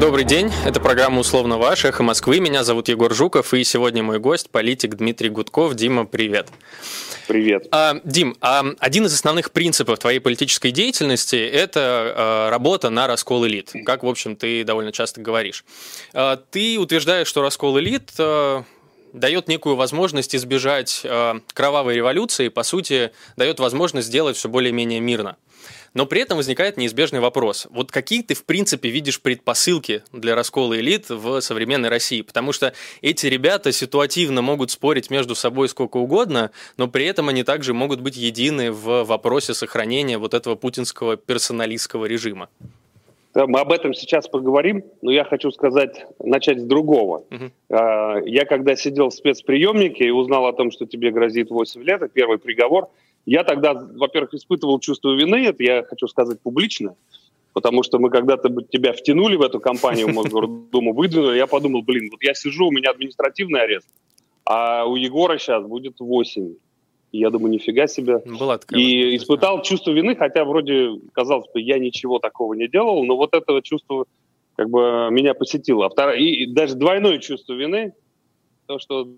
Добрый день, это программа «Условно ваш», «Эхо Москвы». Меня зовут Егор Жуков, и сегодня мой гость – политик Дмитрий Гудков. Дима, привет. Привет. А, Дим, а один из основных принципов твоей политической деятельности – это а, работа на раскол элит, как, в общем, ты довольно часто говоришь. А, ты утверждаешь, что раскол элит а, дает некую возможность избежать э, кровавой революции, по сути, дает возможность сделать все более-менее мирно. Но при этом возникает неизбежный вопрос. Вот какие ты, в принципе, видишь предпосылки для раскола элит в современной России? Потому что эти ребята ситуативно могут спорить между собой сколько угодно, но при этом они также могут быть едины в вопросе сохранения вот этого путинского персоналистского режима. Мы об этом сейчас поговорим, но я хочу сказать, начать с другого. Uh-huh. Я когда сидел в спецприемнике и узнал о том, что тебе грозит 8 лет, это первый приговор – я тогда, во-первых, испытывал чувство вины, это я хочу сказать публично, потому что мы когда-то тебя втянули в эту компанию, Мосгордуму выдвинули, я подумал, блин, вот я сижу, у меня административный арест, а у Егора сейчас будет 8. И я думаю, нифига себе. Была такая и испытал да. чувство вины, хотя вроде казалось бы, я ничего такого не делал, но вот это чувство как бы меня посетило. А второе, и даже двойное чувство вины, то, что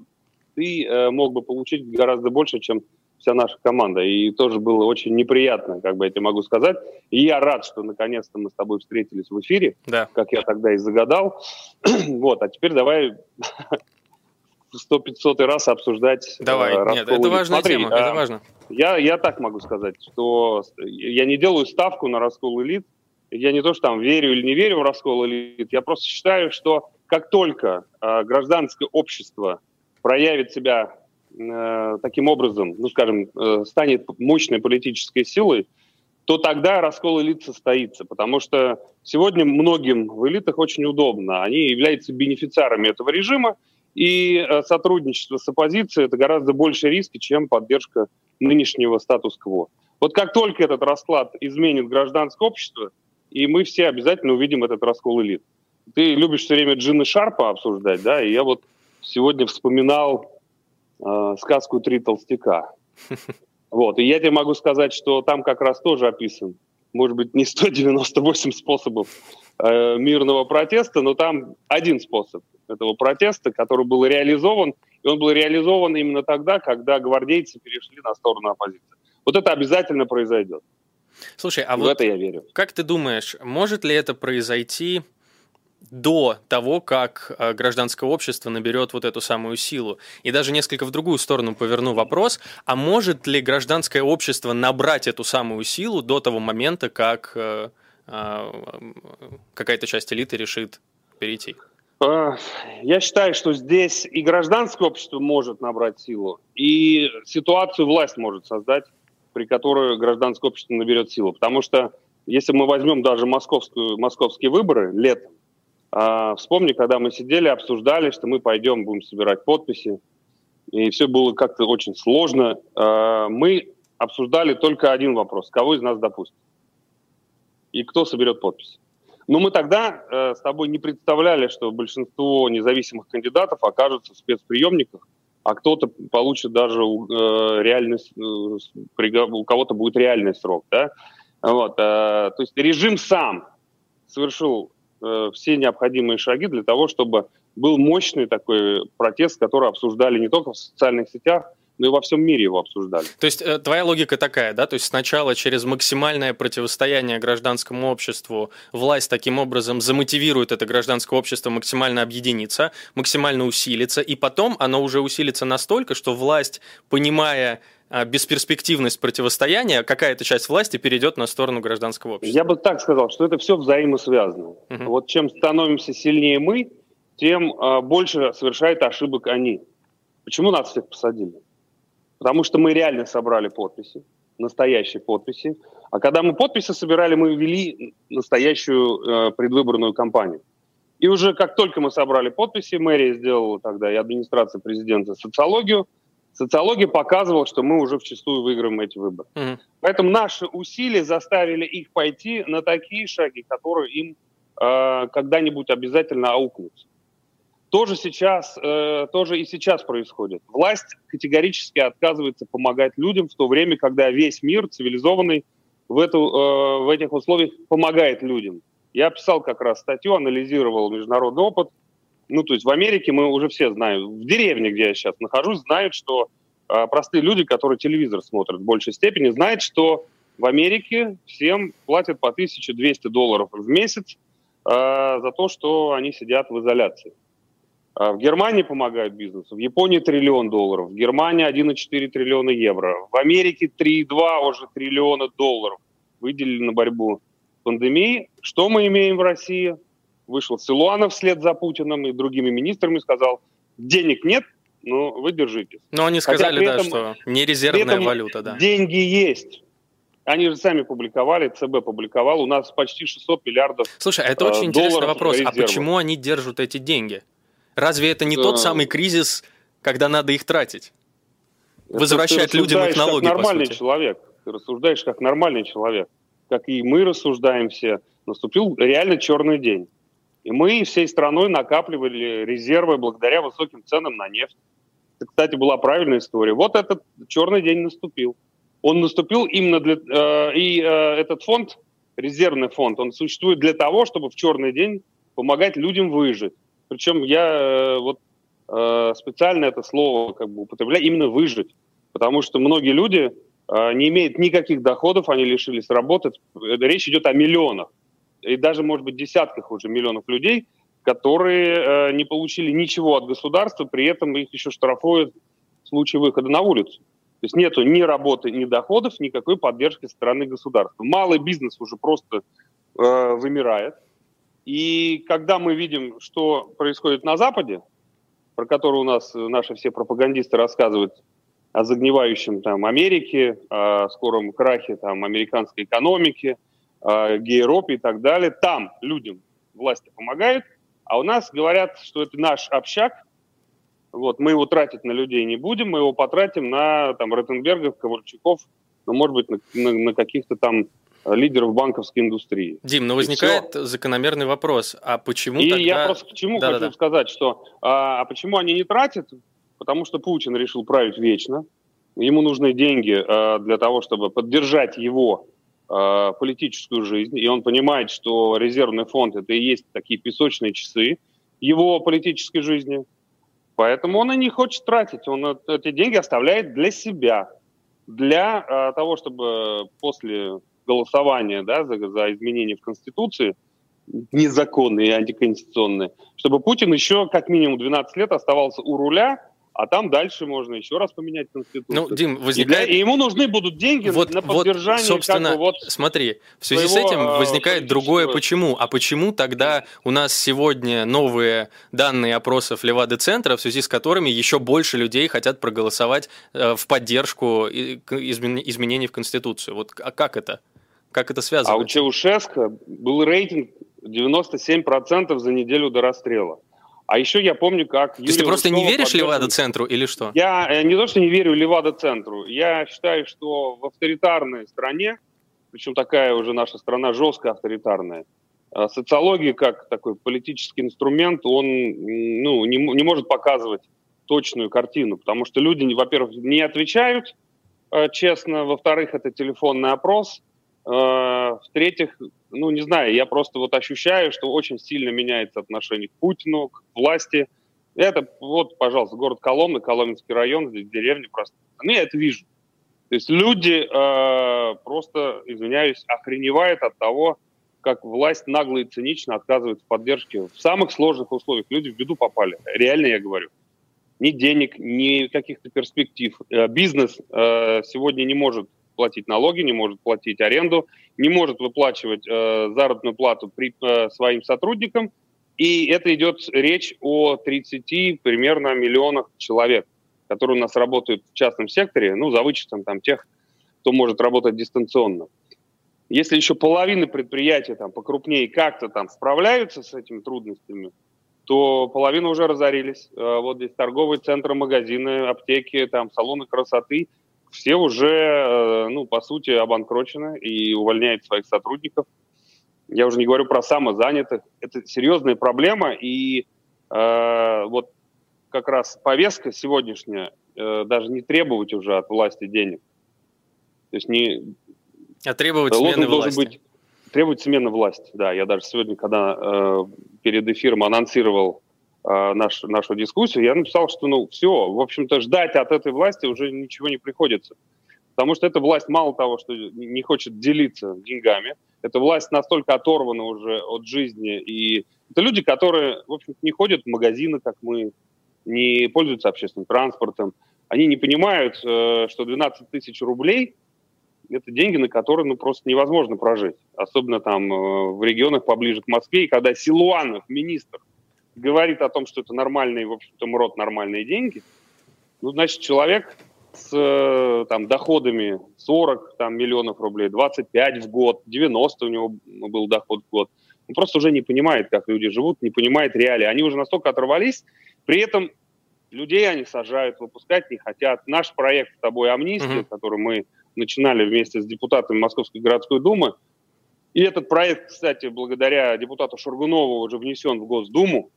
ты э, мог бы получить гораздо больше, чем вся наша команда. И тоже было очень неприятно, как бы я тебе могу сказать. И я рад, что наконец-то мы с тобой встретились в эфире, да. как я тогда и загадал. вот, а теперь давай сто пятьсотый раз обсуждать. Э, Давай, э, нет, это важная Смотри, тема, это важно. Я, я так могу сказать, что я не делаю ставку на раскол элит. Я не то, что там верю или не верю в раскол элит, я просто считаю, что как только э, гражданское общество проявит себя Э, таким образом, ну, скажем, э, станет мощной политической силой, то тогда раскол элит состоится, потому что сегодня многим в элитах очень удобно. Они являются бенефициарами этого режима, и э, сотрудничество с оппозицией – это гораздо больше риски, чем поддержка нынешнего статус-кво. Вот как только этот расклад изменит гражданское общество, и мы все обязательно увидим этот раскол элит. Ты любишь все время Джина Шарпа обсуждать, да, и я вот сегодня вспоминал э, сказку «Три толстяка». Вот, и я тебе могу сказать, что там как раз тоже описан, может быть, не 198 способов э, мирного протеста, но там один способ этого протеста, который был реализован, и он был реализован именно тогда, когда гвардейцы перешли на сторону оппозиции. Вот это обязательно произойдет. Слушай, а в вот это я верю. Как ты думаешь, может ли это произойти до того, как э, гражданское общество наберет вот эту самую силу. И даже несколько в другую сторону поверну вопрос, а может ли гражданское общество набрать эту самую силу до того момента, как э, э, какая-то часть элиты решит перейти? Я считаю, что здесь и гражданское общество может набрать силу, и ситуацию власть может создать, при которой гражданское общество наберет силу. Потому что если мы возьмем даже московскую, московские выборы летом, а, вспомни, когда мы сидели, обсуждали, что мы пойдем, будем собирать подписи, и все было как-то очень сложно. А, мы обсуждали только один вопрос. Кого из нас допустят? И кто соберет подписи? Но мы тогда э, с тобой не представляли, что большинство независимых кандидатов окажутся в спецприемниках, а кто-то получит даже э, реальный, э, у кого-то будет реальный срок. Да? Вот, э, то есть режим сам совершил Э, все необходимые шаги для того, чтобы был мощный такой протест, который обсуждали не только в социальных сетях, но и во всем мире его обсуждали. То есть э, твоя логика такая, да? То есть сначала через максимальное противостояние гражданскому обществу власть таким образом замотивирует это гражданское общество максимально объединиться, максимально усилиться, и потом оно уже усилится настолько, что власть, понимая а, бесперспективность противостояния, какая-то часть власти перейдет на сторону гражданского общества. Я бы так сказал, что это все взаимосвязано. Угу. Вот чем становимся сильнее мы, тем э, больше совершает ошибок они. Почему нас всех посадили? Потому что мы реально собрали подписи, настоящие подписи. А когда мы подписи собирали, мы вели настоящую э, предвыборную кампанию. И уже как только мы собрали подписи, мэрия сделала тогда и администрация президента социологию – Социология показывала, что мы уже вчастую выиграем эти выборы. Mm-hmm. Поэтому наши усилия заставили их пойти на такие шаги, которые им э, когда-нибудь обязательно аукнутся. Тоже сейчас, э, тоже и сейчас происходит. Власть категорически отказывается помогать людям в то время, когда весь мир цивилизованный в, эту, э, в этих условиях помогает людям. Я писал как раз статью, анализировал международный опыт. Ну, то есть в Америке мы уже все знаем, в деревне, где я сейчас нахожусь, знают, что э, простые люди, которые телевизор смотрят в большей степени, знают, что в Америке всем платят по 1200 долларов в месяц э, за то, что они сидят в изоляции. А в Германии помогают бизнесу, в Японии триллион долларов, в Германии 1,4 триллиона евро, в Америке 3,2 уже триллиона долларов выделили на борьбу с пандемией. Что мы имеем в России? Вышел Силуанов вслед за Путиным и другими министрами сказал, денег нет, но вы держитесь. Но они сказали, этом, да, что не резервная валюта, да. Деньги есть. Они же сами публиковали, ЦБ публиковал, у нас почти 600 миллиардов Слушай, а это очень интересный вопрос. А почему они держат эти деньги? Разве это не тот самый кризис, когда надо их тратить? Возвращать людям их налоги, как нормальный человек. Ты рассуждаешь как нормальный человек. Как и мы рассуждаем все. Наступил реально черный день. И мы всей страной накапливали резервы благодаря высоким ценам на нефть. Это, кстати, была правильная история. Вот этот черный день наступил. Он наступил именно для... Э, и э, этот фонд, резервный фонд, он существует для того, чтобы в черный день помогать людям выжить. Причем я э, вот э, специально это слово как бы употребляю, именно выжить. Потому что многие люди э, не имеют никаких доходов, они лишились работы. Речь идет о миллионах. И даже, может быть, десятках уже миллионов людей, которые не получили ничего от государства, при этом их еще штрафуют в случае выхода на улицу. То есть нету ни работы, ни доходов, никакой поддержки со стороны государства. Малый бизнес уже просто э, вымирает. И когда мы видим, что происходит на Западе, про который у нас наши все пропагандисты рассказывают о загнивающем там Америке, о скором крахе там американской экономики, о и так далее, там людям власти помогают, а у нас говорят, что это наш общак, вот, мы его тратить на людей не будем, мы его потратим на там Ротенбергов, Ковальчуков, ну, может быть, на, на, на каких-то там лидеров банковской индустрии. Дим, но возникает закономерный вопрос, а почему И тогда... я просто к чему да, хочу да, сказать, что а, а почему они не тратят? Потому что Путин решил править вечно, ему нужны деньги а, для того, чтобы поддержать его а, политическую жизнь, и он понимает, что резервный фонд это и есть такие песочные часы его политической жизни, поэтому он и не хочет тратить, он эти деньги оставляет для себя, для а, того, чтобы после голосования да, за, за изменения в Конституции, незаконные и антиконституционные, чтобы Путин еще как минимум 12 лет оставался у руля, а там дальше можно еще раз поменять Конституцию. Ну, Дим, возникает... И, для... и ему нужны будут деньги вот, на поддержание. Вот, собственно, как бы, вот смотри, в связи своего, с этим э, возникает другое почему. А почему тогда у нас сегодня новые данные опросов Левады-центра, в связи с которыми еще больше людей хотят проголосовать э, в поддержку изменений в Конституцию? Вот а как это? Как это связано? А у Чаушеско был рейтинг 97% за неделю до расстрела. А еще я помню, как... То есть ты просто не веришь поддерживал... Левада-центру или что? Я э, не то, что не верю Левада-центру. Я считаю, что в авторитарной стране, причем такая уже наша страна жестко авторитарная, э, социология как такой политический инструмент, он ну, не, не может показывать точную картину, потому что люди, во-первых, не отвечают э, честно, во-вторых, это телефонный опрос, в-третьих, ну, не знаю, я просто вот ощущаю, что очень сильно меняется отношение к Путину, к власти. Это вот, пожалуйста, город Коломна, Коломенский район, здесь деревня просто. Ну, я это вижу. То есть люди э, просто, извиняюсь, охреневают от того, как власть нагло и цинично отказывает в поддержке в самых сложных условиях. Люди в беду попали. Реально я говорю. Ни денег, ни каких-то перспектив. Э, бизнес э, сегодня не может платить налоги, не может платить аренду, не может выплачивать э, заработную плату при, э, своим сотрудникам. И это идет речь о 30 примерно миллионах человек, которые у нас работают в частном секторе, ну, за вычетом там тех, кто может работать дистанционно. Если еще половина предприятий там покрупнее как-то там справляются с этими трудностями, то половина уже разорились. Э, вот здесь торговые центры, магазины, аптеки, там салоны красоты – все уже, э, ну, по сути, обанкрочены и увольняют своих сотрудников. Я уже не говорю про самозанятых. Это серьезная проблема, и э, вот как раз повестка сегодняшняя э, даже не требовать уже от власти денег. То есть не... А требовать смены власти. Быть, Требует смены власти, да. Я даже сегодня, когда э, перед эфиром анонсировал наш, нашу дискуссию, я написал, что, ну, все, в общем-то, ждать от этой власти уже ничего не приходится. Потому что эта власть мало того, что не хочет делиться деньгами, эта власть настолько оторвана уже от жизни. И это люди, которые, в общем не ходят в магазины, как мы, не пользуются общественным транспортом. Они не понимают, э, что 12 тысяч рублей – это деньги, на которые ну, просто невозможно прожить. Особенно там э, в регионах поближе к Москве. И когда Силуанов, министр, говорит о том, что это нормальные, в общем-то, МРОД нормальные деньги, ну, значит, человек с э, там, доходами 40 там, миллионов рублей, 25 в год, 90 у него был доход в год. Он просто уже не понимает, как люди живут, не понимает реалии. Они уже настолько оторвались, при этом людей они сажают, выпускать не хотят. Наш проект с тобой «Амнистия», mm-hmm. который мы начинали вместе с депутатами Московской городской думы, и этот проект, кстати, благодаря депутату Шургунову уже внесен в Госдуму,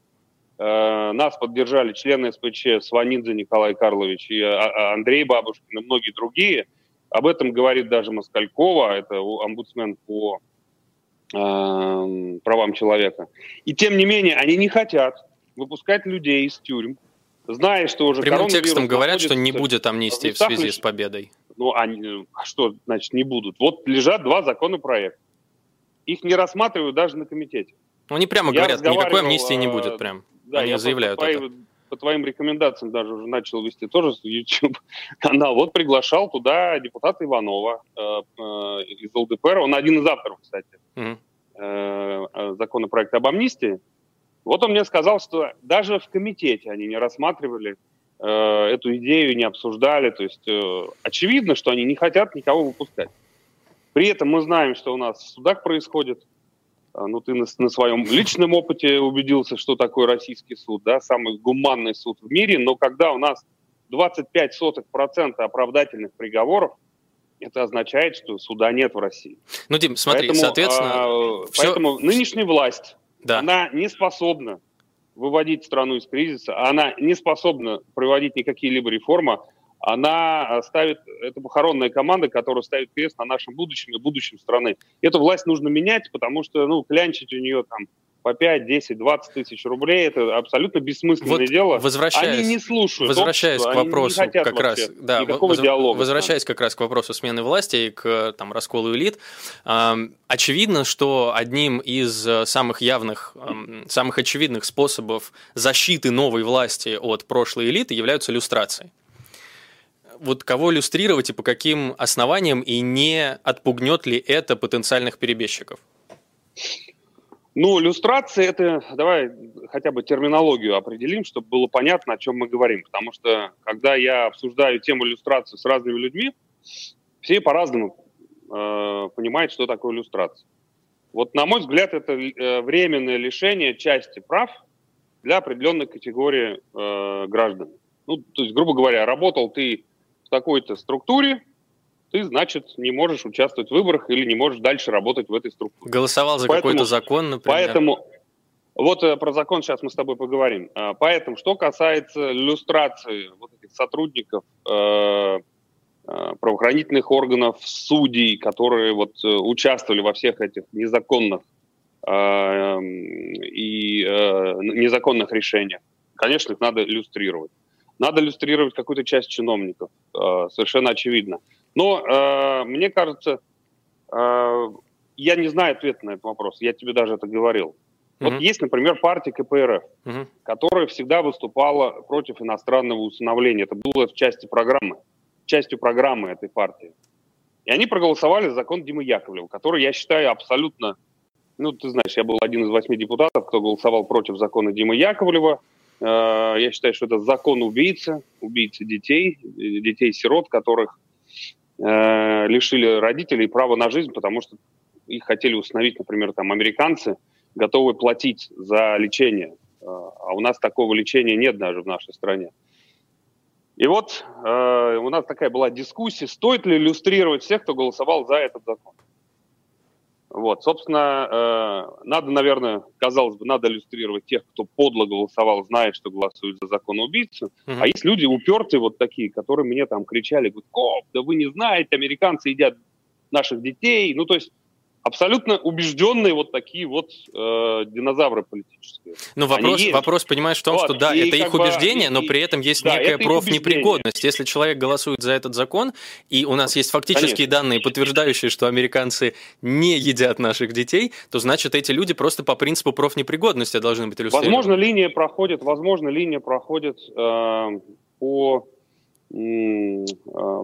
нас поддержали члены СПЧ Сванидзе Николай Карлович и а, а, Андрей Бабушкин и многие другие. Об этом говорит даже Москалькова, это омбудсмен по э, правам человека. И тем не менее, они не хотят выпускать людей из тюрем, зная, что уже Прямым текстом говорят, что не будет амнистии в связи с победой. Ну, они, а что значит не будут? Вот лежат два законопроекта. Их не рассматривают даже на комитете. Ну, они прямо говорят, никакой амнистии не будет э, прям. Да, Они я заявляют по, это. По твоим рекомендациям даже уже начал вести тоже YouTube канал. Вот приглашал туда депутата Иванова э, э, из ЛДПР. Он один из авторов, кстати, mm э, законопроекта об амнистии. Вот он мне сказал, что даже в комитете они не рассматривали э, эту идею, не обсуждали. То есть э, очевидно, что они не хотят никого выпускать. При этом мы знаем, что у нас в судах происходит ну, ты на, на своем личном опыте убедился, что такое российский суд, да, самый гуманный суд в мире, но когда у нас 25% оправдательных приговоров, это означает, что суда нет в России. Ну, Дим, смотри, поэтому, соответственно... А, все... Поэтому нынешняя власть, да. она не способна выводить страну из кризиса, она не способна проводить никакие либо реформы, она ставит, это похоронная команда, которая ставит крест на нашем будущем и будущем страны. Эту власть нужно менять, потому что, ну, клянчить у нее там по 5, 10, 20 тысяч рублей, это абсолютно бессмысленное вот дело. Возвращаясь, они не слушают Возвращаясь общество, к вопросу как раз, да, никакого воз, диалога. Возвращаясь как раз к вопросу смены власти и к там, расколу элит, э, очевидно, что одним из самых явных, э, самых очевидных способов защиты новой власти от прошлой элиты являются иллюстрации вот кого иллюстрировать и по каким основаниям, и не отпугнет ли это потенциальных перебежчиков? Ну, иллюстрация это, давай хотя бы терминологию определим, чтобы было понятно, о чем мы говорим. Потому что, когда я обсуждаю тему иллюстрации с разными людьми, все по-разному э, понимают, что такое иллюстрация. Вот, на мой взгляд, это э, временное лишение части прав для определенной категории э, граждан. Ну, то есть, грубо говоря, работал ты в такой-то структуре, ты, значит, не можешь участвовать в выборах или не можешь дальше работать в этой структуре. Голосовал за какой-то закон, например. Поэтому, вот э, про закон сейчас мы с тобой поговорим. А, поэтому, что касается иллюстрации вот этих сотрудников э, э, правоохранительных органов, судей, которые вот участвовали во всех этих незаконных и незаконных решениях, конечно, их надо иллюстрировать. Надо иллюстрировать какую-то часть чиновников, э, совершенно очевидно. Но э, мне кажется, э, я не знаю ответа на этот вопрос, я тебе даже это говорил. Mm-hmm. Вот есть, например, партия КПРФ, mm-hmm. которая всегда выступала против иностранного усыновления. Это было в части программы, частью программы этой партии. И они проголосовали за закон Димы Яковлева, который я считаю абсолютно... Ну, ты знаешь, я был один из восьми депутатов, кто голосовал против закона Димы Яковлева. Э, я считаю, что это закон убийцы, убийцы детей, детей-сирот, которых э, лишили родителей права на жизнь, потому что их хотели установить, например, там американцы, готовы платить за лечение. Э, а у нас такого лечения нет даже в нашей стране. И вот э, у нас такая была дискуссия, стоит ли иллюстрировать всех, кто голосовал за этот закон. Вот, собственно, э, надо, наверное, казалось бы, надо иллюстрировать тех, кто подло голосовал, знает, что голосует за закон убийцу. Mm-hmm. А есть люди упертые вот такие, которые мне там кричали, говорят, Коп, да вы не знаете, американцы едят наших детей. Ну, то есть абсолютно убежденные вот такие вот э, динозавры политические. Ну, вопрос, вопрос, понимаешь, в том, вот, что да, это их убеждение, но при этом есть да, некая профнепригодность. Если человек голосует за этот закон, и у нас есть фактические Конечно. данные, подтверждающие, что американцы не едят наших детей, то значит эти люди просто по принципу профнепригодности должны быть иллюстрированы. Возможно, линия проходит, возможно, линия проходит э, по э,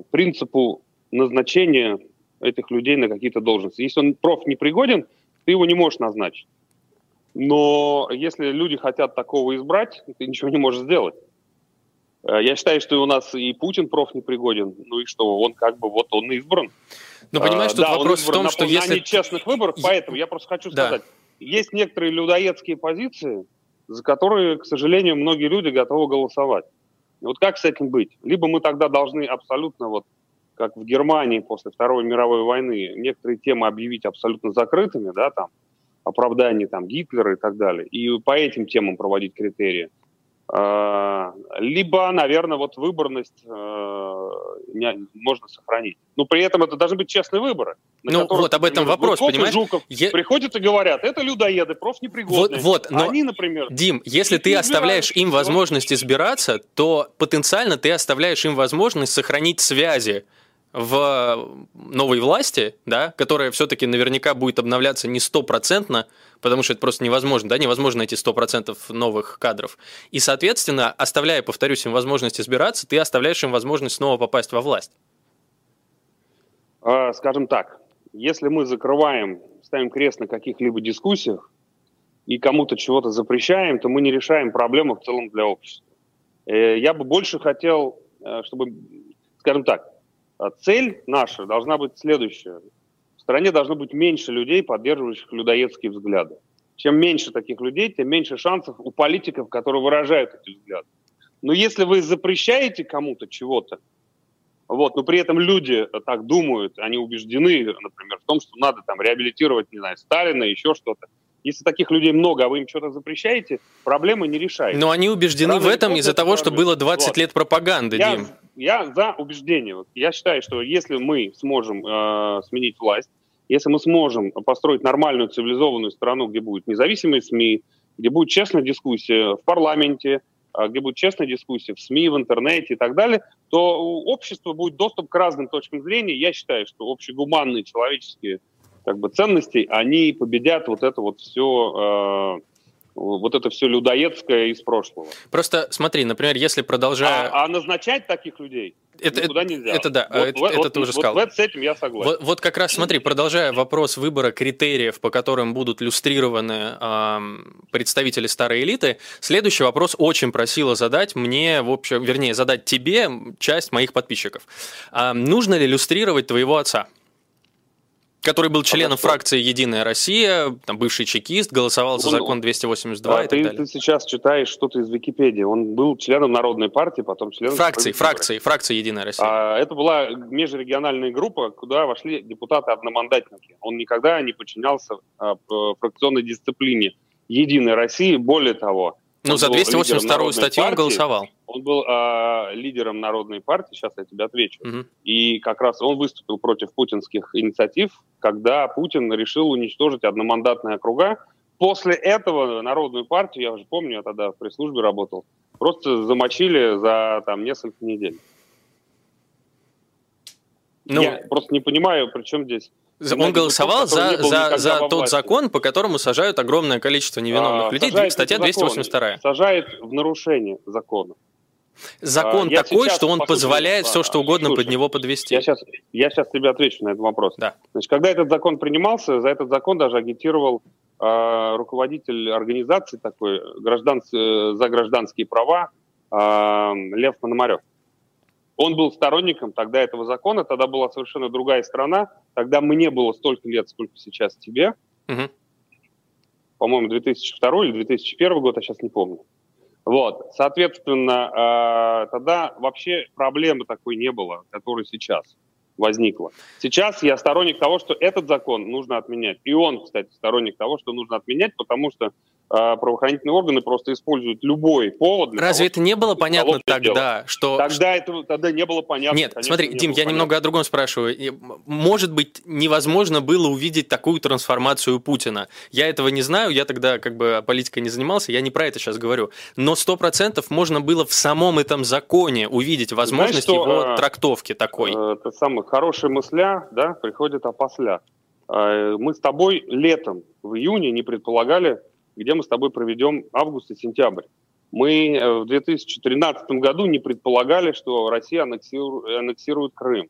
принципу назначения этих людей на какие-то должности. Если он проф не пригоден, ты его не можешь назначить. Но если люди хотят такого избрать, ты ничего не можешь сделать. Э, я считаю, что у нас и Путин проф не пригоден, ну и что, он как бы вот он избран. Но понимаешь, тут да, вопрос в том, что на если... честных выборах, поэтому я просто хочу да. сказать, есть некоторые людоедские позиции, за которые, к сожалению, многие люди готовы голосовать. И вот как с этим быть? Либо мы тогда должны абсолютно вот как в Германии после Второй мировой войны, некоторые темы объявить абсолютно закрытыми, да, там, оправдание там Гитлера и так далее, и по этим темам проводить критерии. А, либо, наверное, вот выборность э, можно сохранить. Но при этом это должны быть честные выборы. Ну вот об этом вопрос, Гудков понимаешь? Жуков Я... приходят и говорят, это людоеды, профнепригодные. Вот, вот, но, Они, например... Дим, если ты оставляешь им возможность избираться, то потенциально ты оставляешь им возможность сохранить связи в новой власти, да, которая все-таки наверняка будет обновляться не стопроцентно, потому что это просто невозможно, да, невозможно найти сто процентов новых кадров. И, соответственно, оставляя, повторюсь, им возможность избираться, ты оставляешь им возможность снова попасть во власть. А, скажем так, если мы закрываем, ставим крест на каких-либо дискуссиях и кому-то чего-то запрещаем, то мы не решаем проблему в целом для общества. Э, я бы больше хотел, э, чтобы, скажем так, цель наша должна быть следующая. В стране должно быть меньше людей, поддерживающих людоедские взгляды. Чем меньше таких людей, тем меньше шансов у политиков, которые выражают эти взгляды. Но если вы запрещаете кому-то чего-то, вот, но при этом люди так думают, они убеждены, например, в том, что надо там реабилитировать, не знаю, Сталина, еще что-то, если таких людей много, а вы им что-то запрещаете, проблемы не решаете. Но они убеждены Рано в этом из-за того, что было 20 вот. лет пропаганды, я, Дим. Я за убеждение. Я считаю, что если мы сможем э, сменить власть, если мы сможем построить нормальную цивилизованную страну, где будут независимые СМИ, где будет честная дискуссия в парламенте, э, где будет честная дискуссия в СМИ, в интернете и так далее, то у общества будет доступ к разным точкам зрения. Я считаю, что общегуманные человеческие как бы ценностей, они победят вот это вот все э, вот это все людоедское из прошлого. Просто смотри, например, если продолжая... А, а назначать таких людей это, никуда нельзя. Это да, вот, это, вот, это ты уже сказал. Вот с этим я согласен. Вот, вот как раз смотри, продолжая вопрос выбора критериев, по которым будут люстрированы э, представители старой элиты, следующий вопрос очень просила задать мне, в общем, вернее, задать тебе часть моих подписчиков. А, нужно ли люстрировать твоего отца? Который был членом а фракции «Единая Россия», там бывший чекист, голосовал за закон 282 а, и ты, так далее. Ты сейчас читаешь что-то из Википедии. Он был членом Народной партии, потом членом... Фракции, фракции, фракции «Единая Россия». А, это была межрегиональная группа, куда вошли депутаты-одномандатники. Он никогда не подчинялся а, фракционной дисциплине «Единой России». Более того, ну, за 282 статью партии, он голосовал. Он был э, лидером Народной партии, сейчас я тебе отвечу. Угу. И как раз он выступил против путинских инициатив, когда Путин решил уничтожить одномандатные округа. После этого Народную партию, я уже помню, я тогда в пресс-службе работал, просто замочили за там несколько недель. Ну, я просто не понимаю, при чем здесь он голосовал за, за, за тот закон, по которому сажают огромное количество невиновных а, людей. Статья 282. Сажает в нарушение закона. Закон а, такой, что он позволяет все, что угодно слушай, под него подвести. Я сейчас, я сейчас тебе отвечу на этот вопрос. Да. Значит, когда этот закон принимался, за этот закон даже агитировал э, руководитель организации такой граждан, э, за гражданские права э, Лев Пономарев. Он был сторонником тогда этого закона, тогда была совершенно другая страна, тогда мне было столько лет, сколько сейчас тебе. Угу. По-моему, 2002 или 2001 год, я сейчас не помню. Вот, соответственно, э, тогда вообще проблемы такой не было, которая сейчас возникла. Сейчас я сторонник того, что этот закон нужно отменять. И он, кстати, сторонник того, что нужно отменять, потому что правоохранительные органы просто используют любой повод. Разве того, это не было понятно тогда, дело. что... Тогда это тогда не было понятно. Нет, конечно, смотри, не Дим, я понятно. немного о другом спрашиваю. Может быть, невозможно было увидеть такую трансформацию Путина. Я этого не знаю, я тогда как бы политикой не занимался, я не про это сейчас говорю. Но сто процентов можно было в самом этом законе увидеть возможность Знаешь, что, его э, трактовки такой. Э, это самое хорошая мысля, да, приходит опосля. Э, мы с тобой летом, в июне, не предполагали, где мы с тобой проведем август и сентябрь. Мы э, в 2013 году не предполагали, что Россия аннексирует, аннексирует Крым.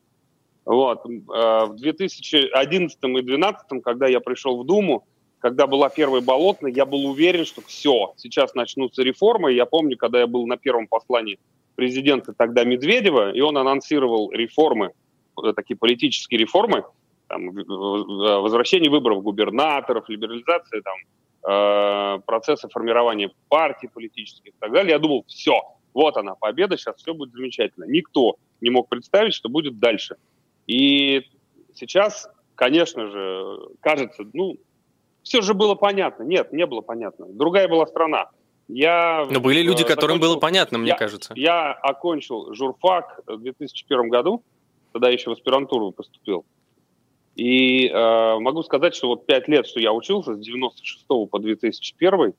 Вот. Э, в 2011 и 2012, когда я пришел в Думу, когда была первая болотная, я был уверен, что все, сейчас начнутся реформы. Я помню, когда я был на первом послании президента тогда Медведева, и он анонсировал реформы, такие политические реформы, там, возвращение выборов губернаторов, либерализация там, процесса формирования партий политических и так далее. Я думал, все, вот она, победа, сейчас все будет замечательно. Никто не мог представить, что будет дальше. И сейчас, конечно же, кажется, ну, все же было понятно. Нет, не было понятно. Другая была страна. Я, Но были люди, которым закончил, было понятно, мне я, кажется. Я окончил журфак в 2001 году, тогда еще в аспирантуру поступил. И э, могу сказать, что вот пять лет, что я учился, с 96 по 2001,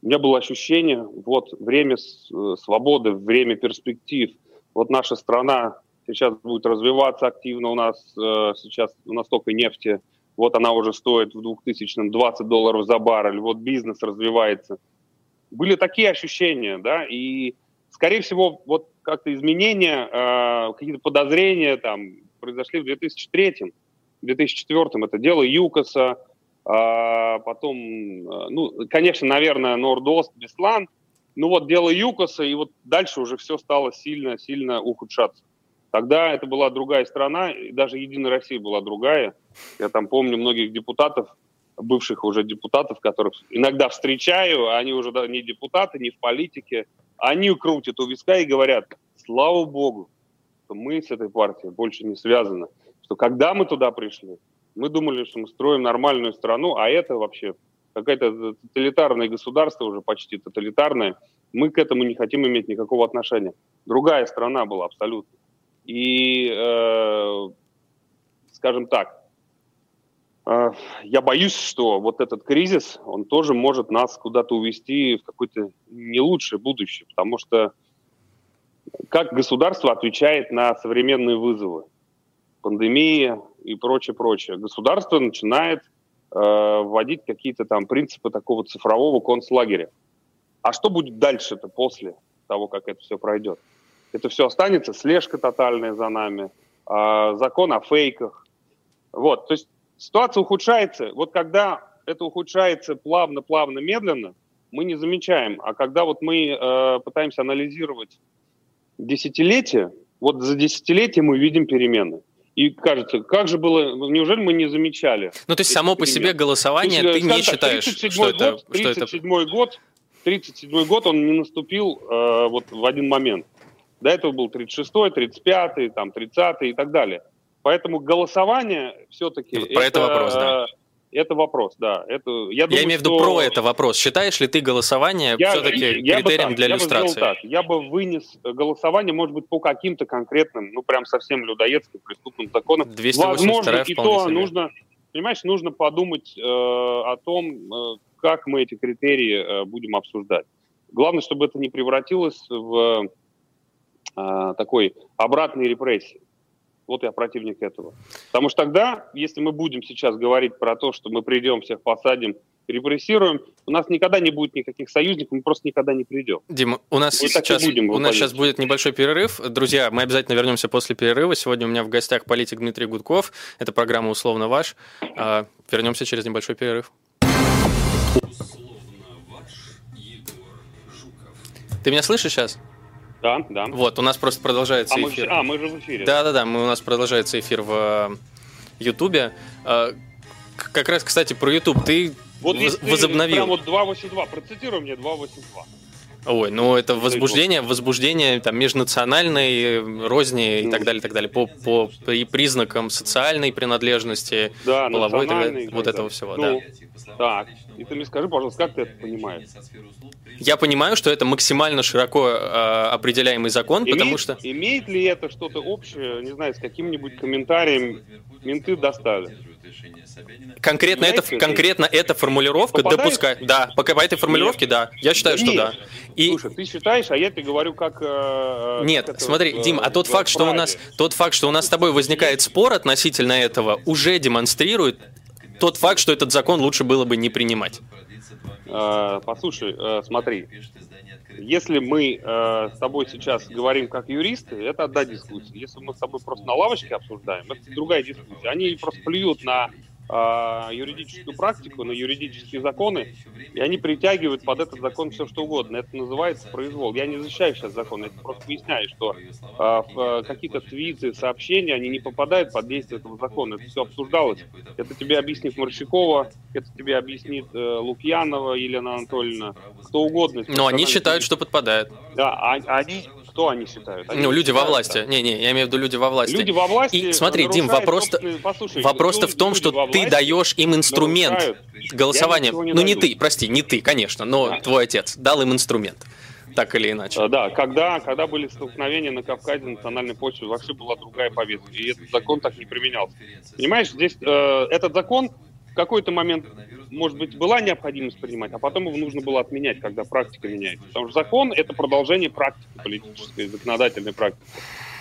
у меня было ощущение, вот время э, свободы, время перспектив, вот наша страна сейчас будет развиваться активно, у нас э, сейчас у нас столько нефти, вот она уже стоит в 2000-м 20 долларов за баррель, вот бизнес развивается. Были такие ощущения, да, и, скорее всего, вот как-то изменения, э, какие-то подозрения там произошли в 2003 -м. В 2004 это дело ЮКОСа, а потом, э, ну, конечно, наверное, Нордост, Беслан, ну вот дело ЮКОСа, и вот дальше уже все стало сильно-сильно ухудшаться. Тогда это была другая страна, и даже Единая Россия была другая. Я там помню многих депутатов, бывших уже депутатов, которых иногда встречаю, а они уже не депутаты, не в политике, они крутят у виска и говорят, слава богу, что мы с этой партией больше не связаны что когда мы туда пришли, мы думали, что мы строим нормальную страну, а это вообще какое-то тоталитарное государство, уже почти тоталитарное. Мы к этому не хотим иметь никакого отношения. Другая страна была абсолютно. И, э, скажем так, э, я боюсь, что вот этот кризис, он тоже может нас куда-то увести в какое-то не лучшее будущее, потому что как государство отвечает на современные вызовы? Пандемия и прочее, прочее. Государство начинает э, вводить какие-то там принципы такого цифрового концлагеря. А что будет дальше-то после того, как это все пройдет? Это все останется, слежка тотальная за нами, э, закон о фейках. Вот, то есть ситуация ухудшается. Вот когда это ухудшается плавно, плавно, медленно, мы не замечаем. А когда вот мы э, пытаемся анализировать десятилетия, вот за десятилетие мы видим перемены. И кажется, как же было, неужели мы не замечали? Ну, то есть само по себе голосование есть, ты не считаешь, что это... 37 год, 37 год он не наступил э, вот в один момент. До этого был 36-й, 35-й, там, 30-й и так далее. Поэтому голосование все-таки... Про это, это вопрос, да. Это вопрос, да. Это, я, думаю, я имею в виду что... про это вопрос. Считаешь ли ты голосование я, все-таки я критерием так, для я иллюстрации? Бы так. Я бы вынес голосование, может быть, по каким-то конкретным, ну, прям совсем людоедским преступным законам. 280 Возможно, и то себе. нужно, понимаешь, нужно подумать э, о том, э, как мы эти критерии э, будем обсуждать. Главное, чтобы это не превратилось в э, такой обратной репрессии. Вот я противник этого. Потому что тогда, если мы будем сейчас говорить про то, что мы придем, всех посадим, репрессируем, у нас никогда не будет никаких союзников, мы просто никогда не придем. Дима, у нас, сейчас, у нас сейчас будет небольшой перерыв. Друзья, мы обязательно вернемся после перерыва. Сегодня у меня в гостях политик Дмитрий Гудков. Это программа «Условно ваш». А, вернемся через небольшой перерыв. Ты меня слышишь сейчас? Да, да. Вот, у нас просто продолжается а эфир. Мы, а, мы же в эфире. Да, да, да, мы, у нас продолжается эфир в э, Ютубе. Э, как раз, кстати, про Ютуб. Ты вот возобновил. Прям вот 282, процитируй мне 282. Ой, ну это возбуждение, возбуждение там межнациональной розни и ну. так далее, так далее, по, по признакам социальной принадлежности, да, половой, так вот этого всего, ну, да. Так, и ты мне скажи, пожалуйста, как ты это понимаешь? Я понимаю, что это максимально широко э, определяемый закон, имеет, потому что... Имеет ли это что-то общее, не знаю, с каким-нибудь комментарием менты достали? Конкретно, это, конкретно эта формулировка допускает. Да, по, по этой формулировке, Нет. да. Я считаю, что да. И... Слушай, ты считаешь, а я тебе говорю, как. Э, Нет, как смотри, это, Дим, а тот факт, что у нас тот факт, что у нас с тобой возникает спор относительно этого, уже демонстрирует тот факт, что этот закон лучше было бы не принимать. Э, послушай, э, смотри, если мы э, с тобой сейчас говорим как юристы, это одна дискуссия. Если мы с тобой просто на лавочке обсуждаем, это другая дискуссия. Они просто плюют на э, юридическую практику, на юридические законы, и они притягивают под этот закон все, что угодно. Это называется произвол. Я не защищаю сейчас закон, я просто поясняю, что э, какие-то твиты, сообщения, они не попадают под действие этого закона. Это все обсуждалось. Это тебе объяснит Марщикова, это тебе объяснит э, Лукьянова, Елена Анатольевна, кто угодно. Но они считают, что подпадает. Да, а, они кто они считают? Они ну, люди во власти. Не-не, я имею в виду люди во власти. Люди во власти. И смотри, Дим, вопрос-то вопрос в том, что ты даешь им инструмент голосования. Ну, не ты, прости, не ты, конечно, но да. твой отец дал им инструмент так или иначе. А, да, когда, когда были столкновения на Кавказе национальной почве, вообще была другая повестка, и этот закон так не применялся. Понимаешь, здесь э, этот закон какой-то момент может быть, была необходимость принимать, а потом его нужно было отменять, когда практика меняется. Потому что закон — это продолжение практики политической, законодательной практики.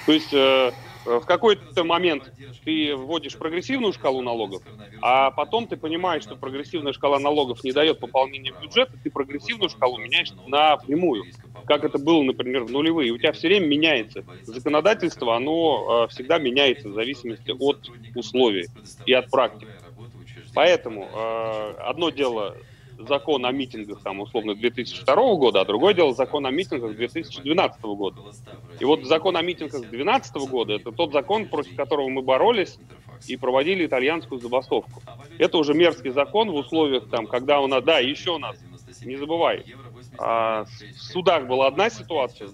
То есть э, в какой-то момент ты вводишь прогрессивную шкалу налогов, а потом ты понимаешь, что прогрессивная шкала налогов не дает пополнения бюджета, ты прогрессивную шкалу меняешь на прямую, как это было, например, в нулевые. У тебя все время меняется. Законодательство, оно э, всегда меняется в зависимости от условий и от практики. Поэтому э, одно дело закон о митингах, там, условно, 2002 года, а другое дело закон о митингах 2012 года. И вот закон о митингах 2012 года – это тот закон, против которого мы боролись и проводили итальянскую забастовку. Это уже мерзкий закон в условиях, там, когда у нас, да, еще у нас, не забывай, а, в судах была одна ситуация,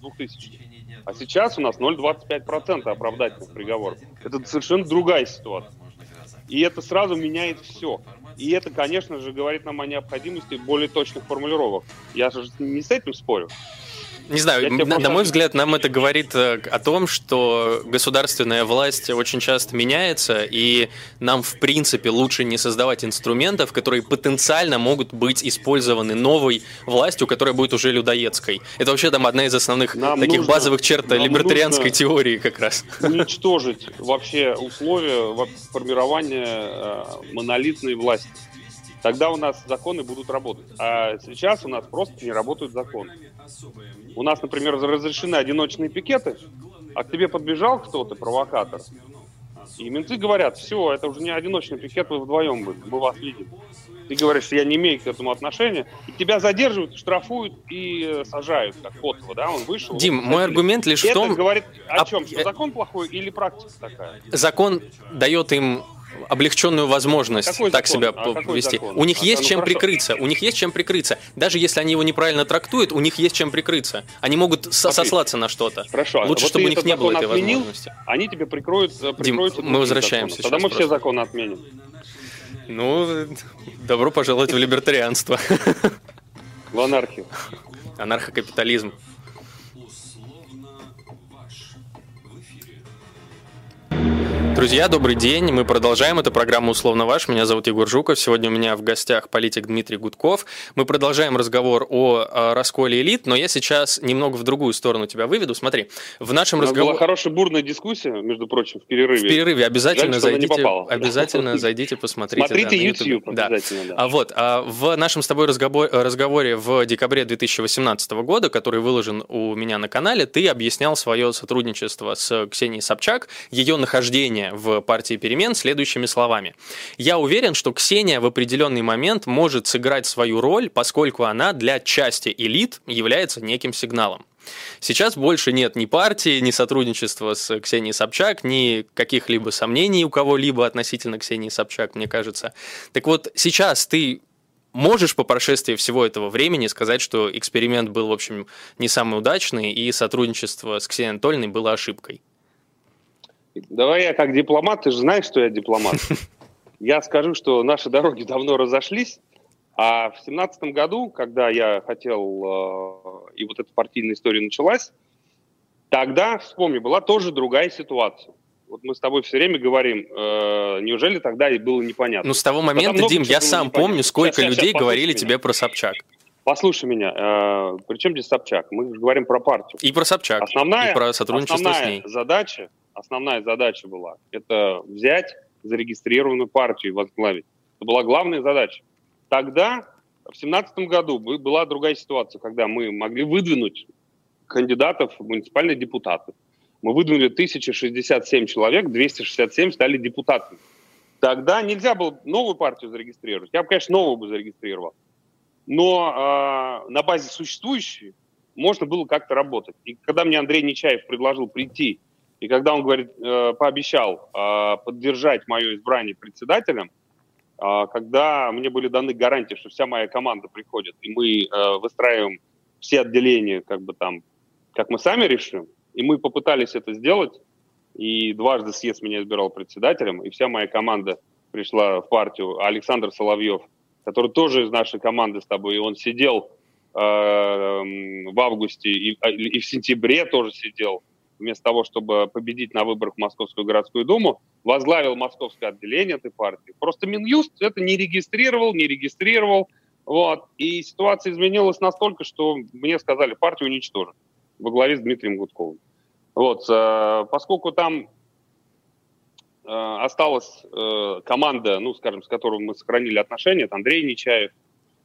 2000 а сейчас у нас 0,25% оправдательных приговоров. Это совершенно другая ситуация. И это сразу меняет все. И это, конечно же, говорит нам о необходимости более точных формулировок. Я же не с этим спорю. Не знаю, на, на мой взгляд, нам это говорит э, о том, что государственная власть очень часто меняется, и нам, в принципе, лучше не создавать инструментов, которые потенциально могут быть использованы новой властью, которая будет уже людоедской. Это вообще там одна из основных нам таких нужно, базовых черт либертарианской теории как раз. Уничтожить вообще условия формирования э, монолитной власти тогда у нас законы будут работать. А сейчас у нас просто не работают законы. У нас, например, разрешены одиночные пикеты, а к тебе подбежал кто-то, провокатор, и менты говорят, все, это уже не одиночный пикет, вы вдвоем были, мы вас видим. Ты говоришь, что я не имею к этому отношения, и тебя задерживают, штрафуют и э, сажают, как Котова, да, он вышел. Дим, вот, мой аргумент лишь это в том... говорит о а... чем, что закон плохой или практика такая? Закон дает им облегченную возможность какой так закон? себя а повести. У них а, есть ну, чем хорошо. прикрыться. У них есть чем прикрыться. Даже если они его неправильно трактуют, у них есть чем прикрыться. Они могут Смотри. сослаться на что-то. Хорошо. Лучше, вот чтобы у них не было этой отменил, возможности. Они тебе прикроют. Э, Дим, мы возвращаемся. Тогда мы все законы отменим. Ну, добро пожаловать в либертарианство. В анархию. Анархокапитализм. Друзья, добрый день. Мы продолжаем. Это программа «Условно ваш». Меня зовут Егор Жуков. Сегодня у меня в гостях политик Дмитрий Гудков. Мы продолжаем разговор о расколе элит, но я сейчас немного в другую сторону тебя выведу. Смотри, в нашем разговоре... была хорошая бурная дискуссия, межу прочим, в перерыве. В перерыве. Обязательно Жаль, зайдите, обязательно зайдите, посмотрите. Смотрите да, YouTube, YouTube обязательно. Да. А вот, а в нашем с тобой разговор, разговоре в декабре 2018 года, который выложен у меня на канале, ты объяснял свое сотрудничество с Ксенией Собчак, ее нахождение в партии перемен следующими словами. «Я уверен, что Ксения в определенный момент может сыграть свою роль, поскольку она для части элит является неким сигналом. Сейчас больше нет ни партии, ни сотрудничества с Ксенией Собчак, ни каких-либо сомнений у кого-либо относительно Ксении Собчак, мне кажется. Так вот, сейчас ты можешь по прошествии всего этого времени сказать, что эксперимент был, в общем, не самый удачный, и сотрудничество с Ксенией Анатольевной было ошибкой? Давай я как дипломат, ты же знаешь, что я дипломат. Я скажу, что наши дороги давно разошлись, а в семнадцатом году, когда я хотел, э, и вот эта партийная история началась, тогда, вспомни, была тоже другая ситуация. Вот мы с тобой все время говорим, э, неужели тогда и было непонятно? Ну, с того момента, Дим, я сам непонятно. помню, сколько сейчас, людей сейчас, говорили меня. тебе про Собчак. Послушай меня, э, при чем здесь Собчак? Мы говорим про партию. И про Собчак, основная, и про сотрудничество основная с ней. Задача, основная задача была, это взять зарегистрированную партию и возглавить. Это была главная задача. Тогда, в семнадцатом году, была другая ситуация, когда мы могли выдвинуть кандидатов в муниципальные депутаты. Мы выдвинули 1067 человек, 267 стали депутатами. Тогда нельзя было новую партию зарегистрировать. Я бы, конечно, новую бы зарегистрировал. Но э, на базе существующей можно было как-то работать. И когда мне Андрей Нечаев предложил прийти, и когда он говорит, э, пообещал э, поддержать мое избрание председателем, э, когда мне были даны гарантии, что вся моя команда приходит, и мы выстраиваем все отделения, как бы там, как мы сами решим, и мы попытались это сделать, и дважды съезд меня избирал председателем, и вся моя команда пришла в партию. Александр Соловьев, который тоже из нашей команды с тобой, и он сидел э, в августе и, а, и в сентябре тоже сидел, вместо того, чтобы победить на выборах в Московскую городскую думу, возглавил московское отделение этой партии. Просто Минюст это не регистрировал, не регистрировал. Вот. И ситуация изменилась настолько, что мне сказали, партию уничтожить во главе с Дмитрием Гудковым. Вот, э, поскольку там э, осталась э, команда, ну, скажем, с которой мы сохранили отношения, это Андрей Нечаев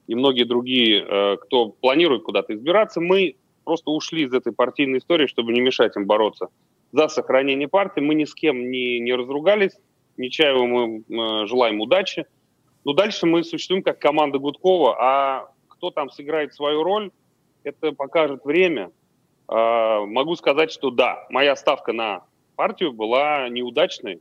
и многие другие, кто планирует куда-то избираться, мы просто ушли из этой партийной истории, чтобы не мешать им бороться за сохранение партии. Мы ни с кем не, не разругались, Нечаеву мы желаем удачи. Но дальше мы существуем как команда Гудкова, а кто там сыграет свою роль, это покажет время. А, могу сказать, что да, моя ставка на партию была неудачной,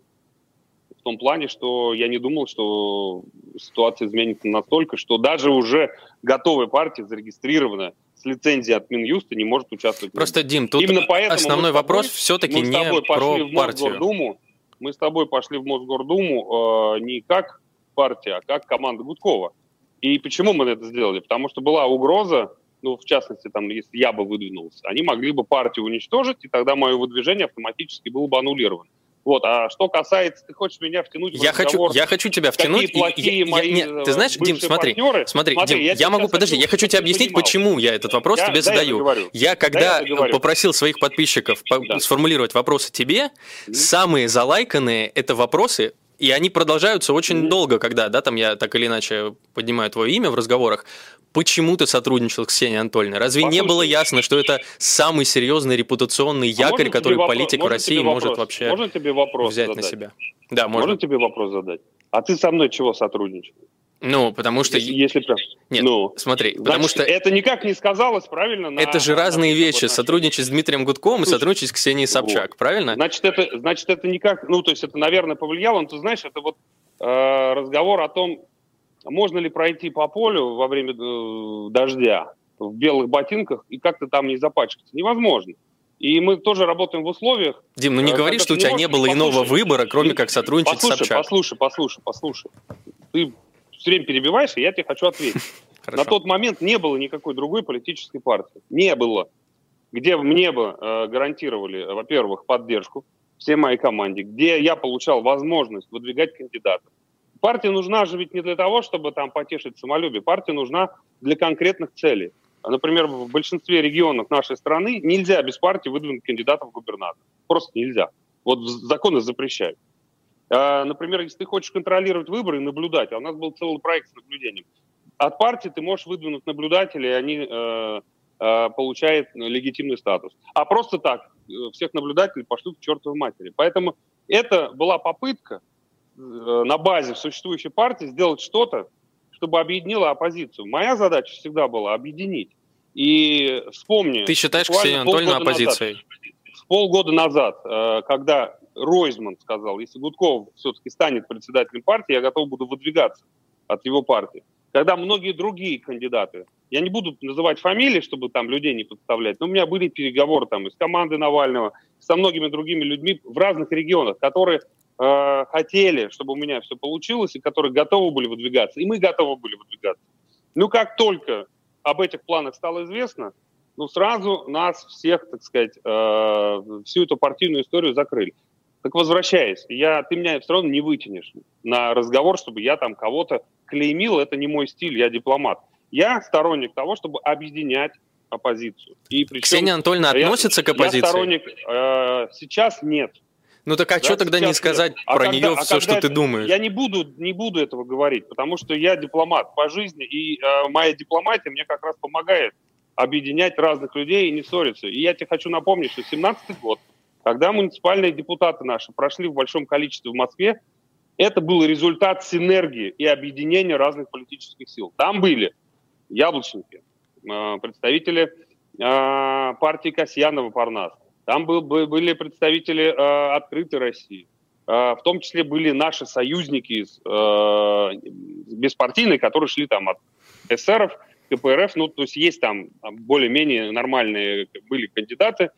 в том плане, что я не думал, что ситуация изменится настолько, что даже уже готовая партия, зарегистрированная с лицензией от Минюста, не может участвовать. Просто, Дим, тут Именно поэтому основной тобой, вопрос все-таки не про в партию. Мы с тобой пошли в Мосгордуму э, не как партия, а как команда Гудкова. И почему мы это сделали? Потому что была угроза ну, в частности, там, если я бы выдвинулся, они могли бы партию уничтожить, и тогда мое выдвижение автоматически было бы аннулировано. Вот, а что касается, ты хочешь меня втянуть в я разговор, хочу, я хочу тебя втянуть. Какие плохие я, мои я, нет, ты знаешь, Дим, смотри, партнеры, смотри, смотри Дим, я, я могу, подожди, я хочу тебе объяснить, понимал. почему я этот вопрос я, тебе да, задаю. Я, я когда я попросил своих подписчиков да. сформулировать вопросы тебе, mm-hmm. самые залайканные это вопросы и они продолжаются очень mm-hmm. долго, когда, да, там я так или иначе поднимаю твое имя в разговорах. Почему ты сотрудничал с Ксенией Анатольевной? Разве Послушай, не было ясно, что это самый серьезный репутационный а якорь, а который политик в России может вообще можно тебе вопрос взять задать? на себя? Да, можно. Можно тебе вопрос задать? А ты со мной чего сотрудничал? Ну, потому что... Если, прям... Нет, ну, смотри, значит, потому что... Это никак не сказалось, правильно? На... Это же разные на... вещи. Сотрудничать с Дмитрием Гудковым Слушай, и сотрудничать с Ксенией Собчак, вот. правильно? Значит это, значит, это никак... Ну, то есть это, наверное, повлияло. Но ты знаешь, это вот э, разговор о том, можно ли пройти по полю во время э, дождя в белых ботинках и как-то там не запачкаться. Невозможно. И мы тоже работаем в условиях... Дим, ну не э, говори, что у тебя не было послушай, иного выбора, кроме как сотрудничать послушай, с Собчак. Послушай, послушай, послушай. Ты все время перебиваешь, и я тебе хочу ответить. На тот момент не было никакой другой политической партии. Не было. Где мне бы э, гарантировали, во-первых, поддержку всей моей команде, где я получал возможность выдвигать кандидатов. Партия нужна же ведь не для того, чтобы там потешить самолюбие. Партия нужна для конкретных целей. Например, в большинстве регионов нашей страны нельзя без партии выдвинуть кандидатов в губернатор. Просто нельзя. Вот законы запрещают. А, например, если ты хочешь контролировать выборы и наблюдать, а у нас был целый проект с наблюдением, от партии ты можешь выдвинуть наблюдателей, и они э, э, получают легитимный статус. А просто так э, всех наблюдателей пошлют к чертовой матери. Поэтому это была попытка э, на базе существующей партии сделать что-то, чтобы объединила оппозицию. Моя задача всегда была объединить. И вспомни... Ты считаешь Ксению Анатольевну оппозицией? Назад, полгода назад, э, когда Ройзман сказал, если Гудков все-таки станет председателем партии, я готов буду выдвигаться от его партии. когда многие другие кандидаты, я не буду называть фамилии, чтобы там людей не подставлять, но у меня были переговоры там и с командой Навального, со многими другими людьми в разных регионах, которые э, хотели, чтобы у меня все получилось, и которые готовы были выдвигаться, и мы готовы были выдвигаться. Ну, как только об этих планах стало известно, ну, сразу нас всех, так сказать, э, всю эту партийную историю закрыли. Так возвращаясь, я, ты меня все равно не вытянешь на разговор, чтобы я там кого-то клеймил, это не мой стиль, я дипломат. Я сторонник того, чтобы объединять оппозицию. И причем, Ксения Анатольевна относится я, к оппозиции? Я сторонник, э, сейчас нет. Ну так а да, что тогда не сказать нет. А про а нее когда, все, а что ты думаешь? Я не буду, не буду этого говорить, потому что я дипломат по жизни, и э, моя дипломатия мне как раз помогает объединять разных людей и не ссориться. И я тебе хочу напомнить, что 17 год, когда муниципальные депутаты наши прошли в большом количестве в Москве, это был результат синергии и объединения разных политических сил. Там были яблочники, э, представители э, партии Касьянова Парнас, там был, были представители э, открытой России, в том числе были наши союзники из беспартийные, которые шли там от эсеров, КПРФ, ну, то есть есть там более-менее нормальные были кандидаты,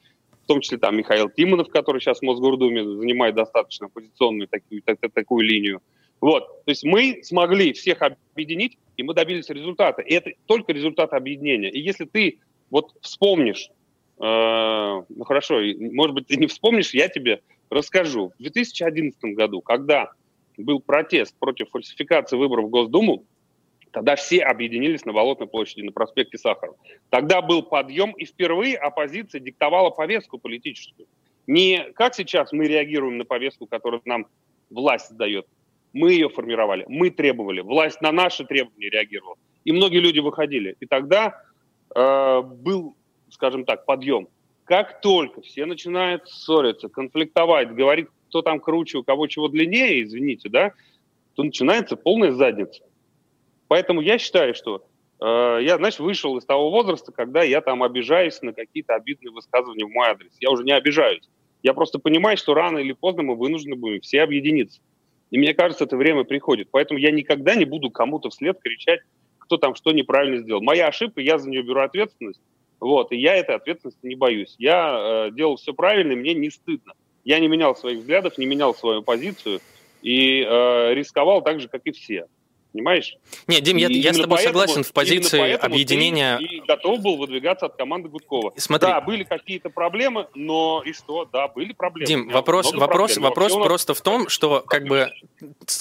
том числе там Михаил Тимонов, который сейчас в Мосгордуме занимает достаточно оппозиционную такую, так, такую линию. Вот, то есть мы смогли всех объединить, и мы добились результата. И это только результат объединения. И если ты вот вспомнишь, э, ну хорошо, может быть, ты не вспомнишь, я тебе расскажу. В 2011 году, когда был протест против фальсификации выборов в Госдуму, Тогда все объединились на Болотной площади, на проспекте Сахарова. Тогда был подъем, и впервые оппозиция диктовала повестку политическую. Не как сейчас мы реагируем на повестку, которую нам власть дает. Мы ее формировали, мы требовали, власть на наши требования реагировала. И многие люди выходили. И тогда э, был, скажем так, подъем. Как только все начинают ссориться, конфликтовать, говорить, кто там круче, у кого чего длиннее, извините, да, то начинается полная задница. Поэтому я считаю, что э, я, знаешь, вышел из того возраста, когда я там обижаюсь на какие-то обидные высказывания в мой адрес. Я уже не обижаюсь. Я просто понимаю, что рано или поздно мы вынуждены будем все объединиться. И мне кажется, это время приходит. Поэтому я никогда не буду кому-то вслед кричать, кто там что неправильно сделал. Моя ошибка, я за нее беру ответственность. Вот, и я этой ответственности не боюсь. Я э, делал все правильно, и мне не стыдно. Я не менял своих взглядов, не менял свою позицию и э, рисковал так же, как и все. Понимаешь? Нет, Дим, и я, я с тобой поэтому, согласен в позиции объединения. И готов был выдвигаться от команды Гудкова. Смотри. Да, были какие-то проблемы, но и что? Да, были проблемы. Дим, вопрос, вопрос, проблем. вопрос нас... просто в том, что как бы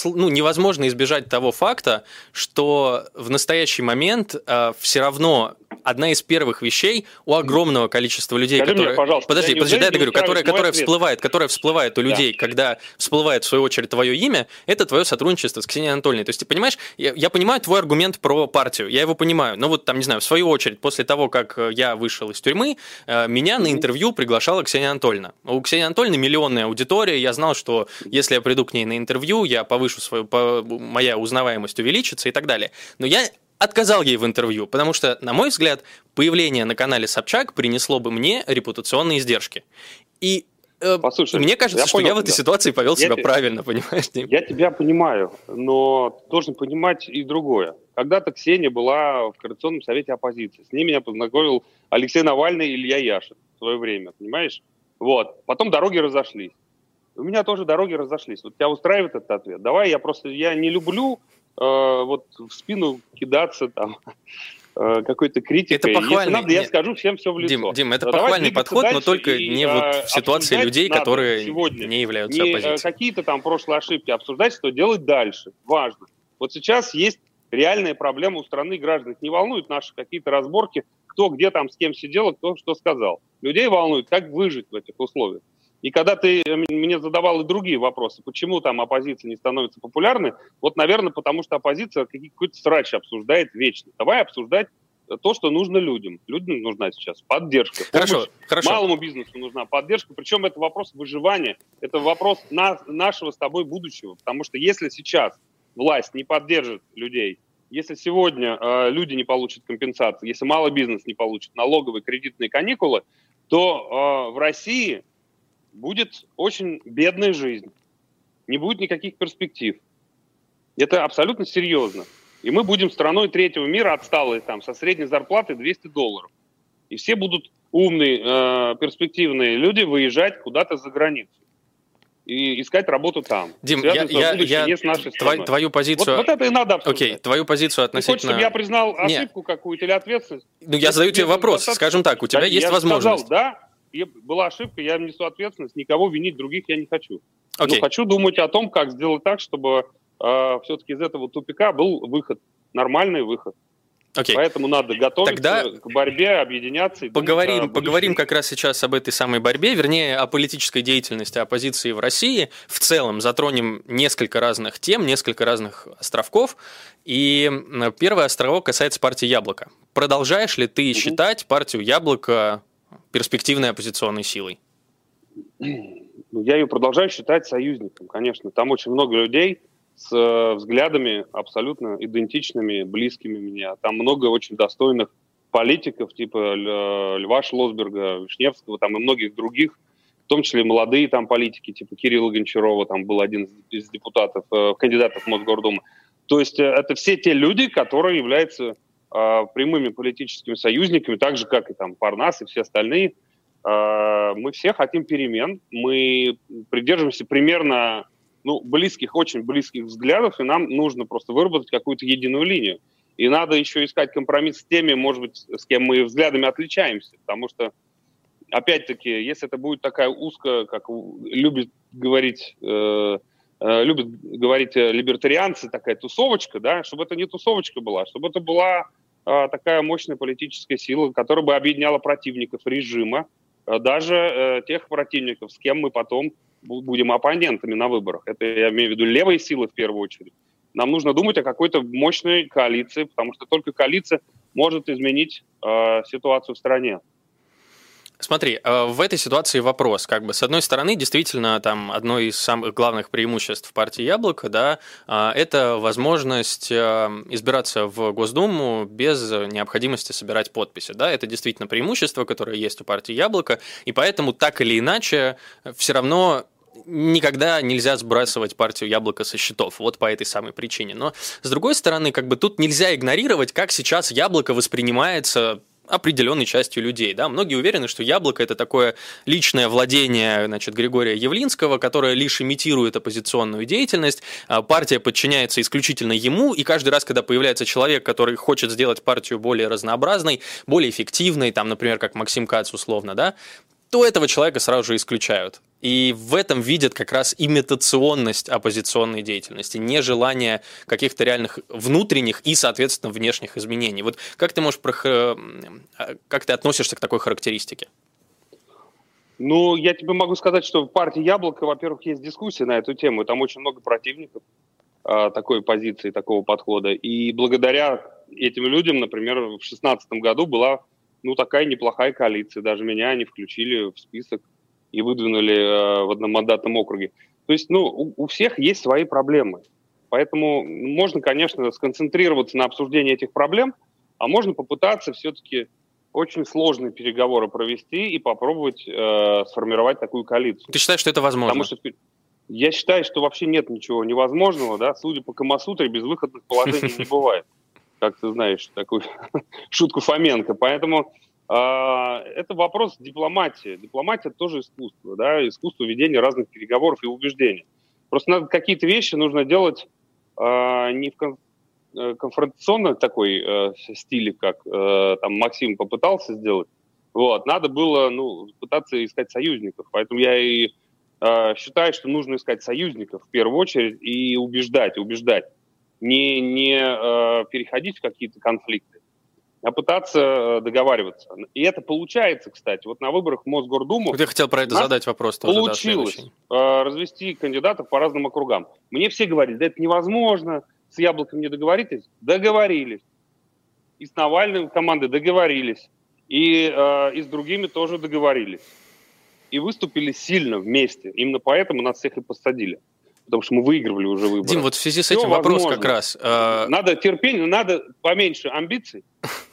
ну, невозможно избежать того факта, что в настоящий момент э, все равно одна из первых вещей у огромного количества людей, Скажи которые... Мне, пожалуйста, подожди, подожди, дай я говорю, которая, которая всплывает, которая всплывает у людей, да. когда всплывает в свою очередь твое имя, это твое сотрудничество с Ксенией Анатольевной. То есть, ты понимаешь, я, я понимаю твой аргумент про партию, я его понимаю, но вот там, не знаю, в свою очередь, после того, как э, я вышел из тюрьмы, э, меня на интервью приглашала Ксения Анатольевна. У Ксении Анатольевны миллионная аудитория, я знал, что если я приду к ней на интервью, я повышу свою, по, моя узнаваемость увеличится и так далее. Но я отказал ей в интервью, потому что, на мой взгляд, появление на канале Собчак принесло бы мне репутационные издержки. И Послушай, мне кажется, я что понял я в этой ситуации повел я себя te... правильно, понимаешь? Я тебя понимаю, но должен понимать и другое. Когда-то Ксения была в Координационном совете оппозиции. С ней меня познакомил Алексей Навальный и Илья Яшин в свое время, понимаешь? Вот. Потом дороги разошлись. У меня тоже дороги разошлись. Вот тебя устраивает этот ответ? Давай я просто, я не люблю Э, вот в спину кидаться там э, какой-то критикой. Это похвальный. Если надо, я скажу всем все в лицо. Дим, Дим это Давай похвальный подход, но только и, не вот э, в ситуации людей, которые сегодня. не являются не оппозицией. какие-то там прошлые ошибки обсуждать, что делать дальше. Важно. Вот сейчас есть реальная проблема у страны граждан. Не волнуют наши какие-то разборки, кто где там с кем сидел, кто что сказал. Людей волнует, как выжить в этих условиях. И когда ты э, мне задавал и другие вопросы, почему там оппозиция не становится популярной, вот, наверное, потому что оппозиция какой-то срач обсуждает вечно. Давай обсуждать то, что нужно людям. Людям нужна сейчас поддержка. Хорошо, хорошо. Малому бизнесу нужна поддержка. Причем это вопрос выживания, это вопрос на, нашего с тобой будущего. Потому что если сейчас власть не поддержит людей, если сегодня э, люди не получат компенсации, если малый бизнес не получит налоговые кредитные каникулы, то э, в России будет очень бедная жизнь, не будет никаких перспектив. Это абсолютно серьезно. И мы будем страной третьего мира отсталой, там, со средней зарплатой 200 долларов. И все будут умные, э, перспективные люди выезжать куда-то за границу и искать работу там. Дим, я, я, я не с нашей твою, твою позицию... Вот, вот это и надо обсуждать. Окей, твою позицию относительно... Ты хочешь, чтобы я признал ошибку какую-то или ответственность? Ну, я задаю тебе вопрос. Достаточно... Скажем так, у тебя да, есть я возможность. Сказал, да, была ошибка, я несу ответственность, никого винить других я не хочу. Okay. Но хочу думать о том, как сделать так, чтобы э, все-таки из этого тупика был выход, нормальный выход. Okay. Поэтому надо готовиться Тогда к борьбе, объединяться. И поговорим, поговорим как раз сейчас об этой самой борьбе, вернее, о политической деятельности оппозиции в России. В целом затронем несколько разных тем, несколько разных островков. И первый островок касается партии «Яблоко». Продолжаешь ли ты угу. считать партию «Яблоко» перспективной оппозиционной силой? Ну, я ее продолжаю считать союзником, конечно. Там очень много людей, с э, взглядами абсолютно идентичными, близкими мне. Там много очень достойных политиков, типа Льва Шлосберга, Вишневского, там и многих других, в том числе молодые там политики, типа Кирилла Гончарова, там был один из депутатов, э, кандидатов в Мосгордуму. То есть э, это все те люди, которые являются э, прямыми политическими союзниками, так же, как и там Парнас и все остальные. Э, мы все хотим перемен, мы придерживаемся примерно ну, близких, очень близких взглядов, и нам нужно просто выработать какую-то единую линию. И надо еще искать компромисс с теми, может быть, с кем мы взглядами отличаемся, потому что, опять-таки, если это будет такая узкая, как любит говорить, э, любят говорить либертарианцы, такая тусовочка, да, чтобы это не тусовочка была, чтобы это была э, такая мощная политическая сила, которая бы объединяла противников режима, э, даже э, тех противников, с кем мы потом будем оппонентами на выборах. Это я имею в виду левые силы в первую очередь. Нам нужно думать о какой-то мощной коалиции, потому что только коалиция может изменить э, ситуацию в стране. Смотри, э, в этой ситуации вопрос, как бы, с одной стороны, действительно, там, одно из самых главных преимуществ партии «Яблоко», да, э, это возможность э, избираться в Госдуму без необходимости собирать подписи, да, это действительно преимущество, которое есть у партии «Яблоко», и поэтому так или иначе все равно никогда нельзя сбрасывать партию яблоко со счетов, вот по этой самой причине. Но, с другой стороны, как бы тут нельзя игнорировать, как сейчас яблоко воспринимается определенной частью людей. Да? Многие уверены, что яблоко – это такое личное владение значит, Григория Явлинского, которое лишь имитирует оппозиционную деятельность. А партия подчиняется исключительно ему, и каждый раз, когда появляется человек, который хочет сделать партию более разнообразной, более эффективной, там, например, как Максим Кац условно, да, то этого человека сразу же исключают. И в этом видят как раз имитационность оппозиционной деятельности, нежелание каких-то реальных внутренних и, соответственно, внешних изменений. Вот как ты можешь, э, как ты относишься к такой характеристике? Ну, я тебе могу сказать, что в партии «Яблоко», во-первых, есть дискуссии на эту тему, там очень много противников э, такой позиции, такого подхода. И благодаря этим людям, например, в 2016 году была ну, такая неплохая коалиция. Даже меня они включили в список и выдвинули э, в одномандатном округе. То есть, ну, у, всех есть свои проблемы. Поэтому можно, конечно, сконцентрироваться на обсуждении этих проблем, а можно попытаться все-таки очень сложные переговоры провести и попробовать э, сформировать такую коалицию. Ты считаешь, что это возможно? Потому что я считаю, что вообще нет ничего невозможного, да, судя по Камасутре, безвыходных положений не бывает. Как ты знаешь, такую шутку Фоменко. Поэтому это вопрос дипломатии. Дипломатия тоже искусство, да, искусство ведения разных переговоров и убеждений. Просто надо какие-то вещи нужно делать э, не в э, конфронтационном такой э, стиле, как э, там Максим попытался сделать. Вот, надо было, ну, пытаться искать союзников. Поэтому я и э, считаю, что нужно искать союзников в первую очередь и убеждать, убеждать. Не, не э, переходить в какие-то конфликты а пытаться э, договариваться. И это получается, кстати. Вот на выборах в Мосгордуму... Я хотел про это задать вопрос тоже. Получилось да, развести кандидатов по разным округам. Мне все говорили, да это невозможно, с Яблоком не договоритесь. Договорились. И с Навальным команды договорились. И, э, и с другими тоже договорились. И выступили сильно вместе. Именно поэтому нас всех и посадили потому что мы выигрывали уже выборы. Дим, вот в связи с этим Все вопрос возможно. как раз. Э... Надо терпение, надо поменьше амбиций,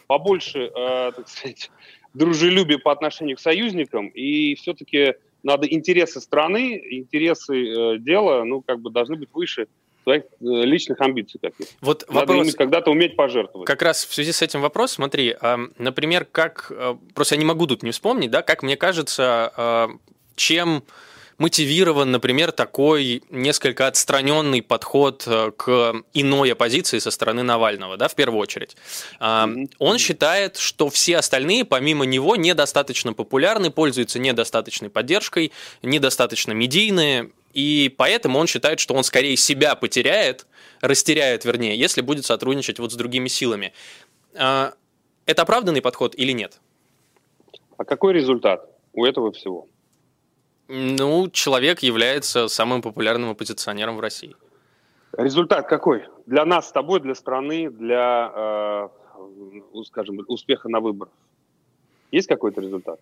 побольше, э, так сказать, дружелюбия по отношению к союзникам, и все-таки надо интересы страны, интересы э, дела, ну, как бы должны быть выше своих э, личных амбиций каких-то. Вот Надо вопрос... когда-то уметь пожертвовать. Как раз в связи с этим вопрос, смотри, а, например, как, э, просто я не могу тут не вспомнить, да, как мне кажется, чем мотивирован, например, такой несколько отстраненный подход э, к иной оппозиции со стороны Навального, да, в первую очередь. Mm-hmm. Он считает, что все остальные, помимо него, недостаточно популярны, пользуются недостаточной поддержкой, недостаточно медийные, и поэтому он считает, что он скорее себя потеряет, растеряет, вернее, если будет сотрудничать вот с другими силами. А, это оправданный подход или нет? А какой результат у этого всего? Ну, человек является самым популярным оппозиционером в России. Результат какой? Для нас с тобой, для страны, для, э, скажем, успеха на выборах. Есть какой-то результат?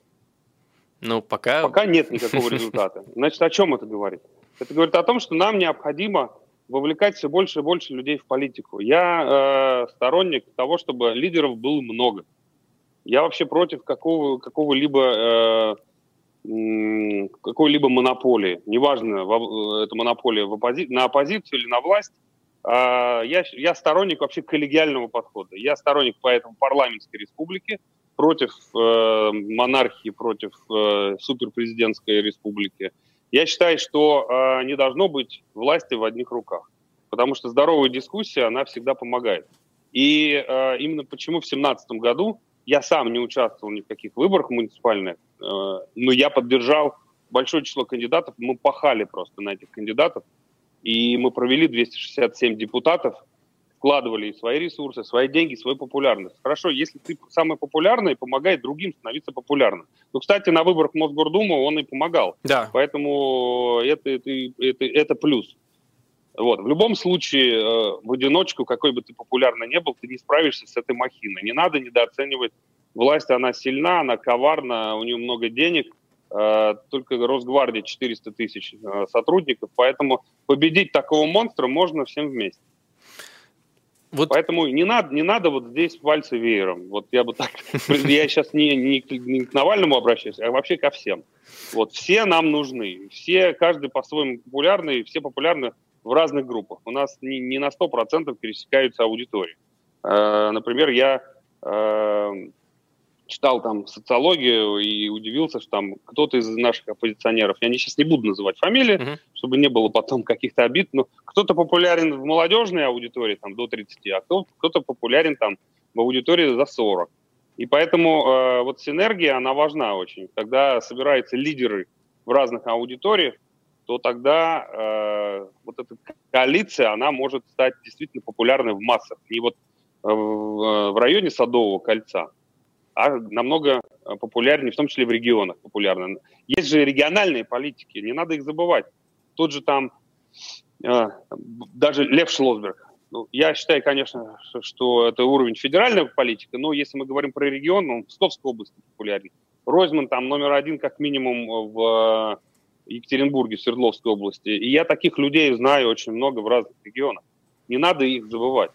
Ну, пока... Пока нет никакого результата. Значит, о чем это говорит? Это говорит о том, что нам необходимо вовлекать все больше и больше людей в политику. Я э, сторонник того, чтобы лидеров было много. Я вообще против какого, какого-либо... Э, какой-либо монополии, неважно, это монополия оппози... на оппозицию или на власть, а, я, я сторонник вообще коллегиального подхода. Я сторонник поэтому парламентской республики против э, монархии, против э, суперпрезидентской республики. Я считаю, что э, не должно быть власти в одних руках, потому что здоровая дискуссия, она всегда помогает. И э, именно почему в 2017 году я сам не участвовал ни в каких выборах муниципальных, э, но я поддержал большое число кандидатов. Мы пахали просто на этих кандидатов. И мы провели 267 депутатов, вкладывали свои ресурсы, свои деньги, свою популярность. Хорошо, если ты самый популярный, помогай другим становиться популярным. Ну, кстати, на выборах в Мосгордуму он и помогал. Да. Поэтому это, это, это, это плюс. Вот. В любом случае, э, в одиночку, какой бы ты популярный не был, ты не справишься с этой махиной. Не надо недооценивать власть, она сильна, она коварна, у нее много денег, э, только Росгвардия 400 тысяч э, сотрудников, поэтому победить такого монстра можно всем вместе. Вот. Поэтому не надо, не надо вот здесь пальцы веером. Вот я бы так, я сейчас не, не, не к Навальному обращаюсь, а вообще ко всем. Вот все нам нужны, все, каждый по-своему популярный, все популярны в разных группах. У нас не, не на 100% пересекаются аудитории. Э, например, я э, читал там социологию и удивился, что там кто-то из наших оппозиционеров, я не, сейчас не буду называть фамилии, uh-huh. чтобы не было потом каких-то обид, но кто-то популярен в молодежной аудитории там до 30, а кто-то, популярен там в аудитории за 40. И поэтому э, вот синергия, она важна очень. Когда собираются лидеры в разных аудиториях, то тогда э, вот эта коалиция, она может стать действительно популярной в массах. И вот э, в, в районе Садового кольца, а намного популярнее, в том числе в регионах популярны. Есть же региональные политики, не надо их забывать. Тот же там, э, даже Лев Шлосберг. Ну, я считаю, конечно, что это уровень федеральной политики, но если мы говорим про регион, он в Псковской области популярен. Ройзман там номер один как минимум в Екатеринбурге, Свердловской области. И я таких людей знаю очень много в разных регионах. Не надо их забывать.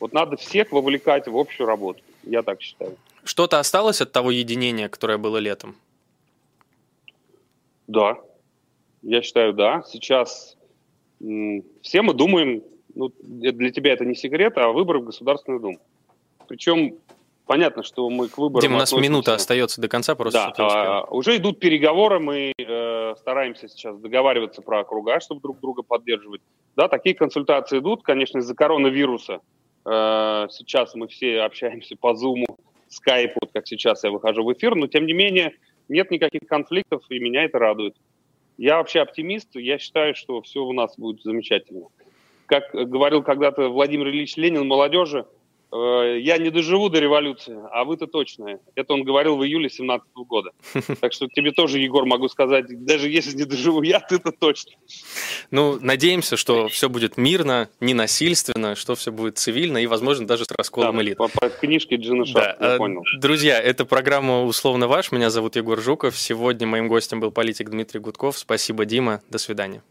Вот надо всех вовлекать в общую работу. Я так считаю. Что-то осталось от того единения, которое было летом? Да. Я считаю, да. Сейчас все мы думаем, ну, для тебя это не секрет, а выборы в Государственную Думу. Причем понятно, что мы к выборам Дим, у нас относимся... минута остается до конца, просто. Да, а, уже идут переговоры, мы э, стараемся сейчас договариваться про округа, чтобы друг друга поддерживать. Да, такие консультации идут, конечно, из-за коронавируса. Э, сейчас мы все общаемся по Zoom, Skype, вот как сейчас я выхожу в эфир, но тем не менее нет никаких конфликтов, и меня это радует. Я вообще оптимист, я считаю, что все у нас будет замечательно. Как говорил когда-то Владимир Ильич Ленин молодежи, я не доживу до революции, а вы-то точно. Это он говорил в июле 17 года. Так что тебе тоже, Егор, могу сказать, даже если не доживу я, ты-то точно. Ну, надеемся, что все будет мирно, ненасильственно, что все будет цивильно и, возможно, даже с расколом да, элит. По, по книжке Джина Шафт, да. я понял. Друзья, это программа «Условно ваш». Меня зовут Егор Жуков. Сегодня моим гостем был политик Дмитрий Гудков. Спасибо, Дима. До свидания.